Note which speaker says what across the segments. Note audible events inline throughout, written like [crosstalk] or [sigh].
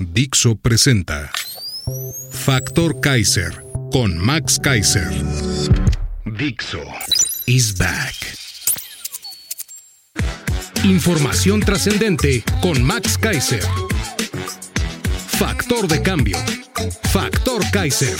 Speaker 1: Dixo presenta Factor Kaiser con Max Kaiser. Dixo is back. Información trascendente con Max Kaiser. Factor de cambio. Factor Kaiser.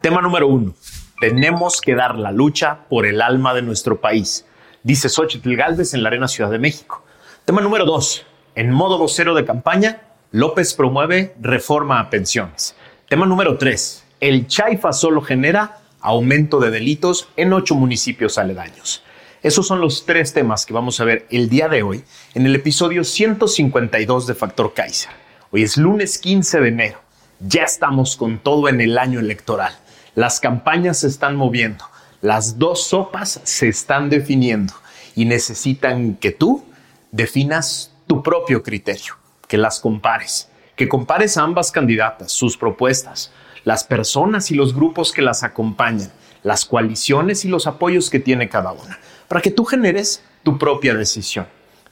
Speaker 2: Tema número uno. Tenemos que dar la lucha por el alma de nuestro país, dice Xochitl Galvez en la Arena Ciudad de México. Tema número dos. En modo vocero de campaña, López promueve reforma a pensiones. Tema número tres. El Chaifa solo genera aumento de delitos en ocho municipios aledaños. Esos son los tres temas que vamos a ver el día de hoy en el episodio 152 de Factor Kaiser. Hoy es lunes 15 de enero. Ya estamos con todo en el año electoral. Las campañas se están moviendo. Las dos sopas se están definiendo y necesitan que tú definas tu propio criterio, que las compares, que compares a ambas candidatas, sus propuestas, las personas y los grupos que las acompañan, las coaliciones y los apoyos que tiene cada una, para que tú generes tu propia decisión.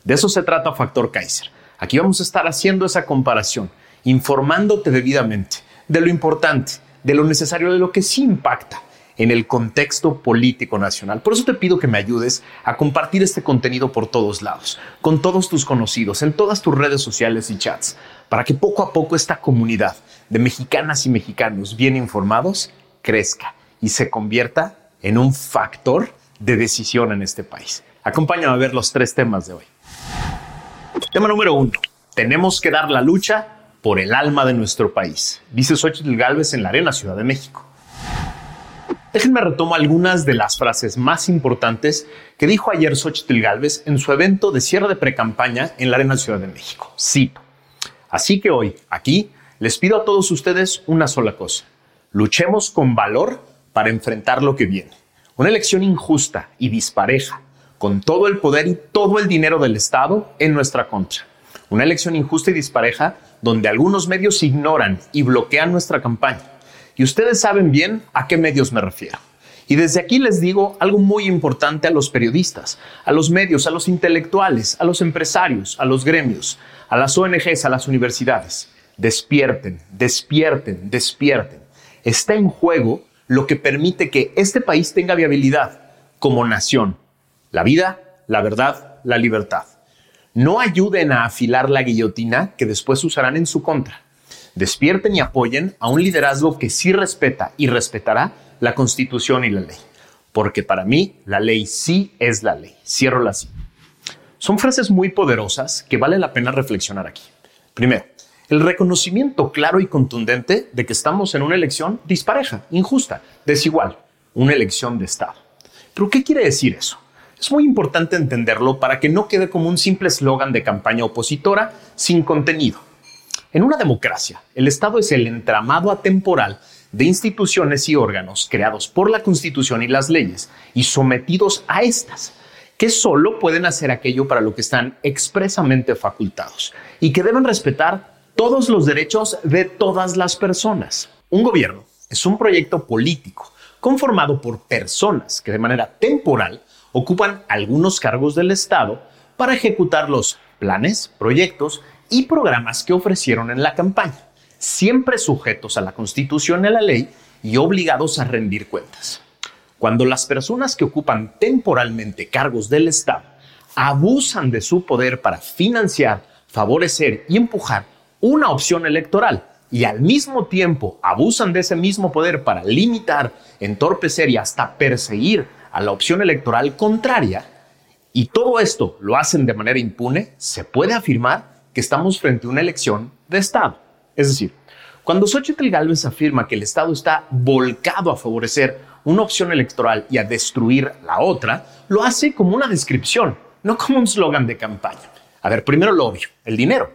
Speaker 2: De eso se trata Factor Kaiser. Aquí vamos a estar haciendo esa comparación, informándote debidamente de lo importante, de lo necesario, de lo que sí impacta en el contexto político nacional. Por eso te pido que me ayudes a compartir este contenido por todos lados, con todos tus conocidos, en todas tus redes sociales y chats, para que poco a poco esta comunidad de mexicanas y mexicanos bien informados crezca y se convierta en un factor de decisión en este país. Acompáñame a ver los tres temas de hoy. Tema número uno. Tenemos que dar la lucha por el alma de nuestro país, dice Xochitl Galvez en la Arena Ciudad de México. Déjenme retomo algunas de las frases más importantes que dijo ayer Xochitl Galvez en su evento de cierre de precampaña en la Arena Ciudad de México. Cito. Así que hoy, aquí, les pido a todos ustedes una sola cosa. Luchemos con valor para enfrentar lo que viene. Una elección injusta y dispareja, con todo el poder y todo el dinero del Estado en nuestra contra. Una elección injusta y dispareja donde algunos medios ignoran y bloquean nuestra campaña. Y ustedes saben bien a qué medios me refiero. Y desde aquí les digo algo muy importante a los periodistas, a los medios, a los intelectuales, a los empresarios, a los gremios, a las ONGs, a las universidades. Despierten, despierten, despierten. Está en juego lo que permite que este país tenga viabilidad como nación. La vida, la verdad, la libertad. No ayuden a afilar la guillotina que después usarán en su contra. Despierten y apoyen a un liderazgo que sí respeta y respetará la Constitución y la ley. Porque para mí la ley sí es la ley. Cierro la. Son frases muy poderosas que vale la pena reflexionar aquí. Primero, el reconocimiento claro y contundente de que estamos en una elección dispareja, injusta, desigual, una elección de Estado. ¿Pero qué quiere decir eso? Es muy importante entenderlo para que no quede como un simple eslogan de campaña opositora sin contenido. En una democracia, el Estado es el entramado atemporal de instituciones y órganos creados por la Constitución y las leyes y sometidos a estas, que solo pueden hacer aquello para lo que están expresamente facultados y que deben respetar todos los derechos de todas las personas. Un gobierno es un proyecto político conformado por personas que de manera temporal ocupan algunos cargos del Estado para ejecutar los planes, proyectos y programas que ofrecieron en la campaña, siempre sujetos a la Constitución y a la ley y obligados a rendir cuentas. Cuando las personas que ocupan temporalmente cargos del Estado abusan de su poder para financiar, favorecer y empujar una opción electoral y al mismo tiempo abusan de ese mismo poder para limitar, entorpecer y hasta perseguir a la opción electoral contraria, y todo esto lo hacen de manera impune, se puede afirmar que estamos frente a una elección de Estado. Es decir, cuando Xochitl Gálvez afirma que el Estado está volcado a favorecer una opción electoral y a destruir la otra, lo hace como una descripción, no como un slogan de campaña. A ver, primero lo obvio, el dinero.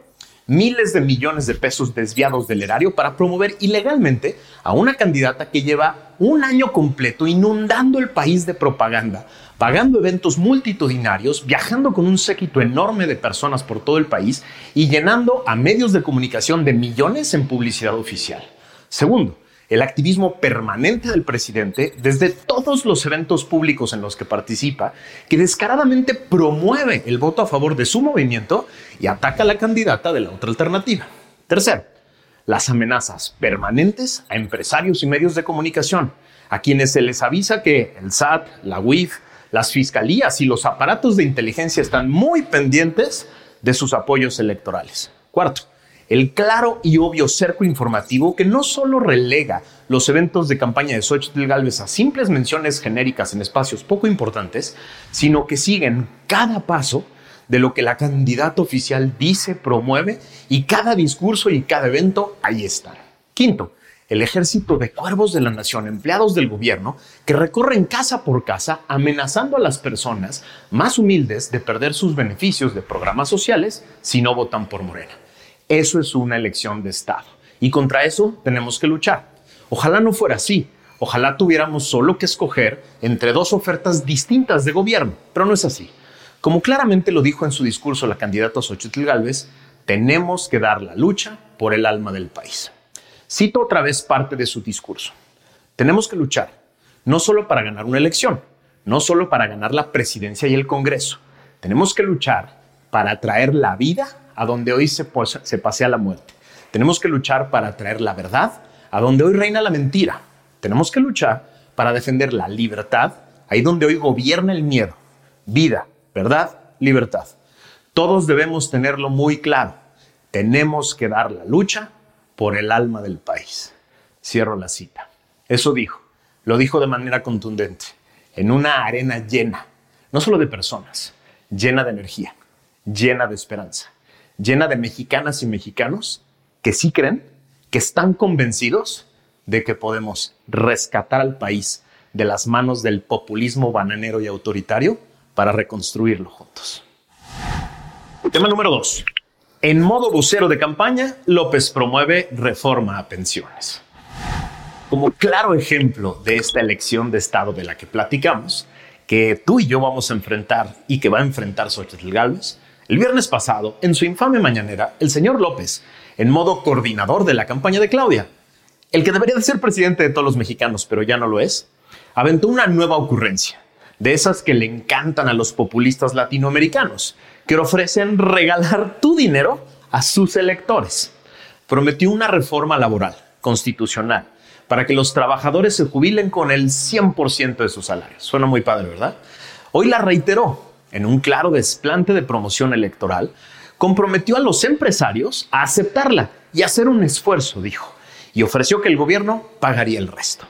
Speaker 2: Miles de millones de pesos desviados del erario para promover ilegalmente a una candidata que lleva un año completo inundando el país de propaganda, pagando eventos multitudinarios, viajando con un séquito enorme de personas por todo el país y llenando a medios de comunicación de millones en publicidad oficial. Segundo, el activismo permanente del presidente desde todos los eventos públicos en los que participa, que descaradamente promueve el voto a favor de su movimiento y ataca a la candidata de la otra alternativa. Tercero, las amenazas permanentes a empresarios y medios de comunicación, a quienes se les avisa que el SAT, la UIF, las fiscalías y los aparatos de inteligencia están muy pendientes de sus apoyos electorales. Cuarto, el claro y obvio cerco informativo que no solo relega los eventos de campaña de Xochitl Galvez a simples menciones genéricas en espacios poco importantes, sino que siguen cada paso de lo que la candidata oficial dice, promueve y cada discurso y cada evento ahí están. Quinto, el ejército de cuervos de la nación, empleados del gobierno, que recorren casa por casa amenazando a las personas más humildes de perder sus beneficios de programas sociales si no votan por Morena. Eso es una elección de Estado. Y contra eso tenemos que luchar. Ojalá no fuera así. Ojalá tuviéramos solo que escoger entre dos ofertas distintas de gobierno, pero no es así. Como claramente lo dijo en su discurso la candidata Xochitl Gálvez, tenemos que dar la lucha por el alma del país. Cito otra vez parte de su discurso. Tenemos que luchar, no solo para ganar una elección, no solo para ganar la presidencia y el Congreso. Tenemos que luchar para traer la vida a donde hoy se, se pasea la muerte. Tenemos que luchar para traer la verdad a donde hoy reina la mentira. Tenemos que luchar para defender la libertad ahí donde hoy gobierna el miedo. Vida, verdad, libertad. Todos debemos tenerlo muy claro. Tenemos que dar la lucha por el alma del país. Cierro la cita. Eso dijo. Lo dijo de manera contundente. En una arena llena, no solo de personas, llena de energía, llena de esperanza llena de mexicanas y mexicanos que sí creen, que están convencidos de que podemos rescatar al país de las manos del populismo bananero y autoritario para reconstruirlo juntos. Tema número dos. En modo vocero de campaña, López promueve reforma a pensiones. Como claro ejemplo de esta elección de Estado de la que platicamos, que tú y yo vamos a enfrentar y que va a enfrentar Xochitl Gálvez, el viernes pasado, en su infame mañanera, el señor López, en modo coordinador de la campaña de Claudia, el que debería de ser presidente de todos los mexicanos, pero ya no lo es, aventó una nueva ocurrencia, de esas que le encantan a los populistas latinoamericanos, que ofrecen regalar tu dinero a sus electores. Prometió una reforma laboral, constitucional, para que los trabajadores se jubilen con el 100% de sus salarios. Suena muy padre, ¿verdad? Hoy la reiteró en un claro desplante de promoción electoral, comprometió a los empresarios a aceptarla y hacer un esfuerzo, dijo, y ofreció que el gobierno pagaría el resto.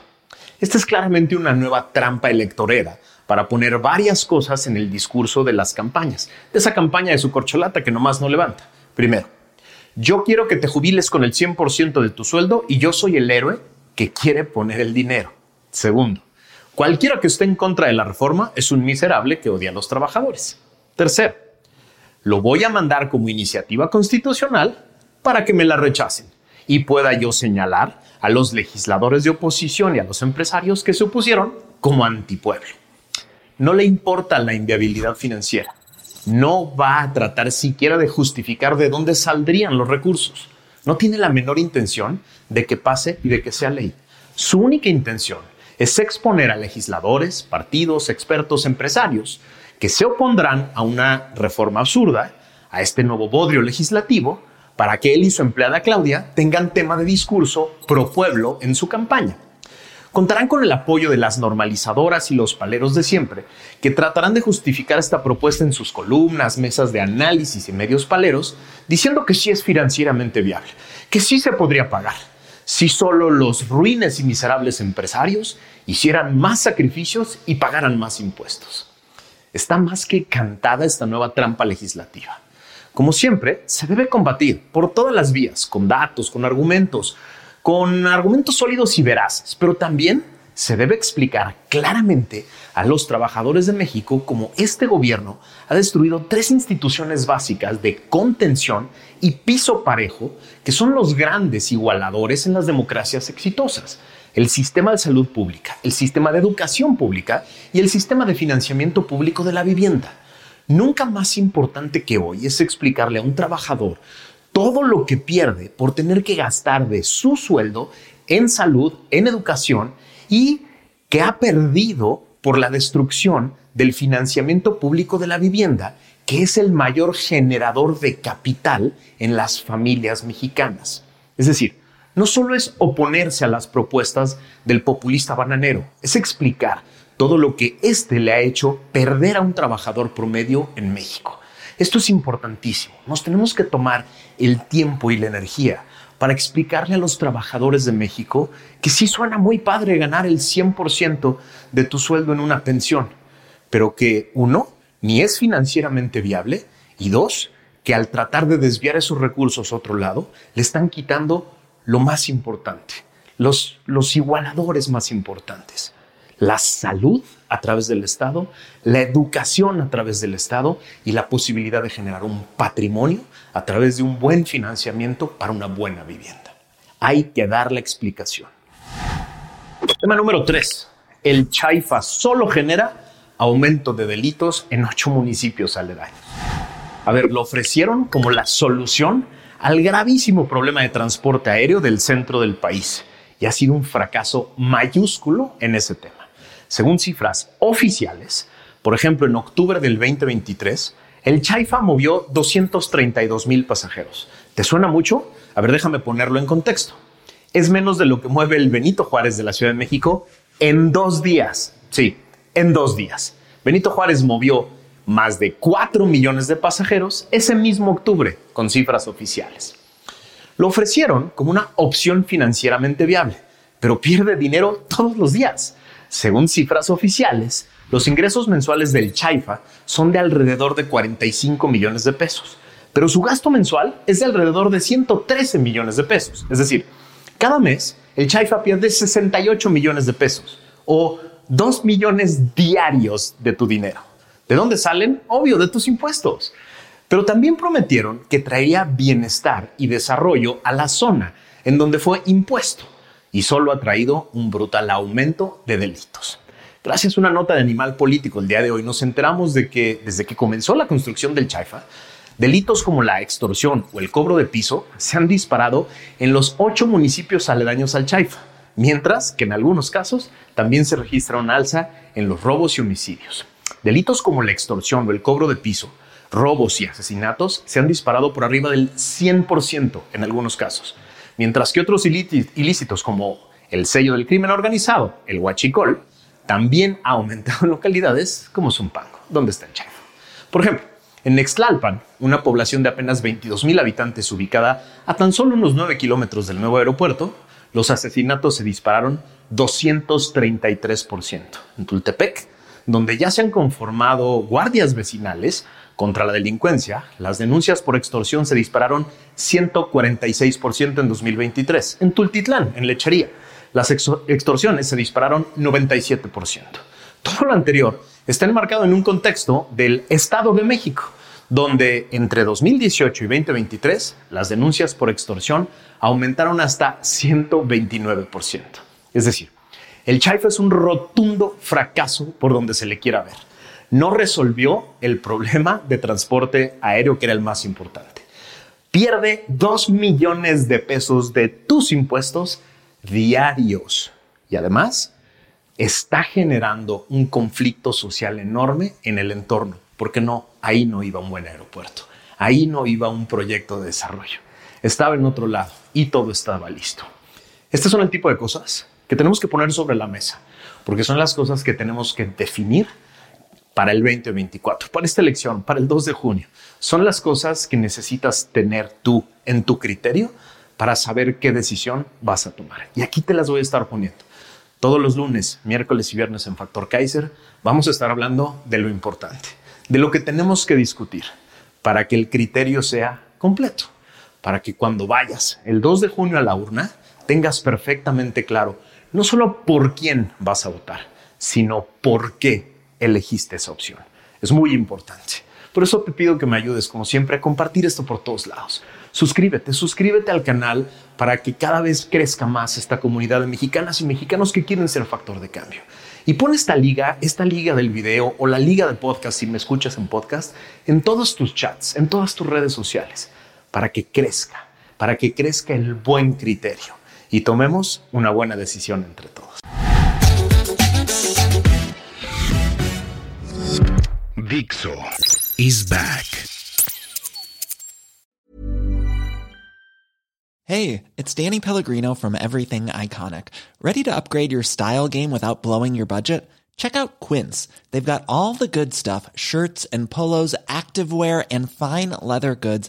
Speaker 2: Esta es claramente una nueva trampa electorera para poner varias cosas en el discurso de las campañas, de esa campaña de su corcholata que nomás no levanta. Primero, yo quiero que te jubiles con el 100% de tu sueldo y yo soy el héroe que quiere poner el dinero. Segundo, Cualquiera que esté en contra de la reforma es un miserable que odia a los trabajadores. Tercero, lo voy a mandar como iniciativa constitucional para que me la rechacen y pueda yo señalar a los legisladores de oposición y a los empresarios que se opusieron como antipueblo. No le importa la inviabilidad financiera. No va a tratar siquiera de justificar de dónde saldrían los recursos. No tiene la menor intención de que pase y de que sea ley. Su única intención es exponer a legisladores, partidos, expertos, empresarios que se opondrán a una reforma absurda, a este nuevo bodrio legislativo, para que él y su empleada Claudia tengan tema de discurso pro pueblo en su campaña. Contarán con el apoyo de las normalizadoras y los paleros de siempre, que tratarán de justificar esta propuesta en sus columnas, mesas de análisis y medios paleros, diciendo que sí es financieramente viable, que sí se podría pagar, si solo los ruines y miserables empresarios hicieran más sacrificios y pagaran más impuestos. Está más que cantada esta nueva trampa legislativa. Como siempre, se debe combatir por todas las vías, con datos, con argumentos, con argumentos sólidos y veraces, pero también se debe explicar claramente a los trabajadores de México cómo este gobierno ha destruido tres instituciones básicas de contención y piso parejo que son los grandes igualadores en las democracias exitosas. El sistema de salud pública, el sistema de educación pública y el sistema de financiamiento público de la vivienda. Nunca más importante que hoy es explicarle a un trabajador todo lo que pierde por tener que gastar de su sueldo en salud, en educación y que ha perdido por la destrucción del financiamiento público de la vivienda, que es el mayor generador de capital en las familias mexicanas. Es decir, no solo es oponerse a las propuestas del populista bananero, es explicar todo lo que éste le ha hecho perder a un trabajador promedio en México. Esto es importantísimo. Nos tenemos que tomar el tiempo y la energía para explicarle a los trabajadores de México que sí suena muy padre ganar el 100% de tu sueldo en una pensión, pero que uno, ni es financieramente viable y dos, que al tratar de desviar esos recursos a otro lado, le están quitando lo más importante, los, los igualadores más importantes, la salud a través del Estado, la educación a través del Estado y la posibilidad de generar un patrimonio a través de un buen financiamiento para una buena vivienda. Hay que dar la explicación. Tema número 3. El Chaifa solo genera aumento de delitos en ocho municipios aledaños. A ver, lo ofrecieron como la solución al gravísimo problema de transporte aéreo del centro del país y ha sido un fracaso mayúsculo en ese tema. Según cifras oficiales, por ejemplo, en octubre del 2023, el Chaifa movió 232 mil pasajeros. ¿Te suena mucho? A ver, déjame ponerlo en contexto. Es menos de lo que mueve el Benito Juárez de la Ciudad de México en dos días. Sí, en dos días. Benito Juárez movió más de 4 millones de pasajeros ese mismo octubre, con cifras oficiales. Lo ofrecieron como una opción financieramente viable, pero pierde dinero todos los días. Según cifras oficiales, los ingresos mensuales del Chaifa son de alrededor de 45 millones de pesos, pero su gasto mensual es de alrededor de 113 millones de pesos. Es decir, cada mes el Chaifa pierde 68 millones de pesos o 2 millones diarios de tu dinero. ¿De dónde salen? Obvio, de tus impuestos. Pero también prometieron que traería bienestar y desarrollo a la zona en donde fue impuesto y solo ha traído un brutal aumento de delitos. Gracias a una nota de Animal Político el día de hoy nos enteramos de que desde que comenzó la construcción del Chaifa, delitos como la extorsión o el cobro de piso se han disparado en los ocho municipios aledaños al Chaifa, mientras que en algunos casos también se registra una alza en los robos y homicidios. Delitos como la extorsión o el cobro de piso, robos y asesinatos se han disparado por arriba del 100% en algunos casos, mientras que otros ilícitos como el sello del crimen organizado, el huachicol, también ha aumentado en [laughs] localidades como Zumpango, donde está el Chaifa. Por ejemplo, en Nextlalpan, una población de apenas 22 mil habitantes ubicada a tan solo unos 9 kilómetros del nuevo aeropuerto, los asesinatos se dispararon 233%. En Tultepec, donde ya se han conformado guardias vecinales contra la delincuencia, las denuncias por extorsión se dispararon 146% en 2023. En Tultitlán, en Lechería, las extorsiones se dispararon 97%. Todo lo anterior está enmarcado en un contexto del Estado de México, donde entre 2018 y 2023 las denuncias por extorsión aumentaron hasta 129%. Es decir, el Chaifa es un rotundo fracaso por donde se le quiera ver. No resolvió el problema de transporte aéreo que era el más importante. Pierde 2 millones de pesos de tus impuestos diarios. Y además está generando un conflicto social enorme en el entorno, porque no, ahí no iba un buen aeropuerto, ahí no iba un proyecto de desarrollo, estaba en otro lado y todo estaba listo. Estas son el tipo de cosas que tenemos que poner sobre la mesa, porque son las cosas que tenemos que definir para el 2024, para esta elección, para el 2 de junio. Son las cosas que necesitas tener tú en tu criterio para saber qué decisión vas a tomar. Y aquí te las voy a estar poniendo. Todos los lunes, miércoles y viernes en Factor Kaiser vamos a estar hablando de lo importante, de lo que tenemos que discutir para que el criterio sea completo, para que cuando vayas el 2 de junio a la urna tengas perfectamente claro no solo por quién vas a votar, sino por qué elegiste esa opción. Es muy importante. Por eso te pido que me ayudes, como siempre, a compartir esto por todos lados. Suscríbete, suscríbete al canal para que cada vez crezca más esta comunidad de mexicanas y mexicanos que quieren ser factor de cambio. Y pon esta liga, esta liga del video o la liga de podcast, si me escuchas en podcast, en todos tus chats, en todas tus redes sociales, para que crezca, para que crezca el buen criterio y tomemos una buena decisión entre todos.
Speaker 1: Dixo is back.
Speaker 3: Hey, it's Danny Pellegrino from Everything Iconic. Ready to upgrade your style game without blowing your budget? Check out Quince. They've got all the good stuff shirts and polos, activewear, and fine leather goods,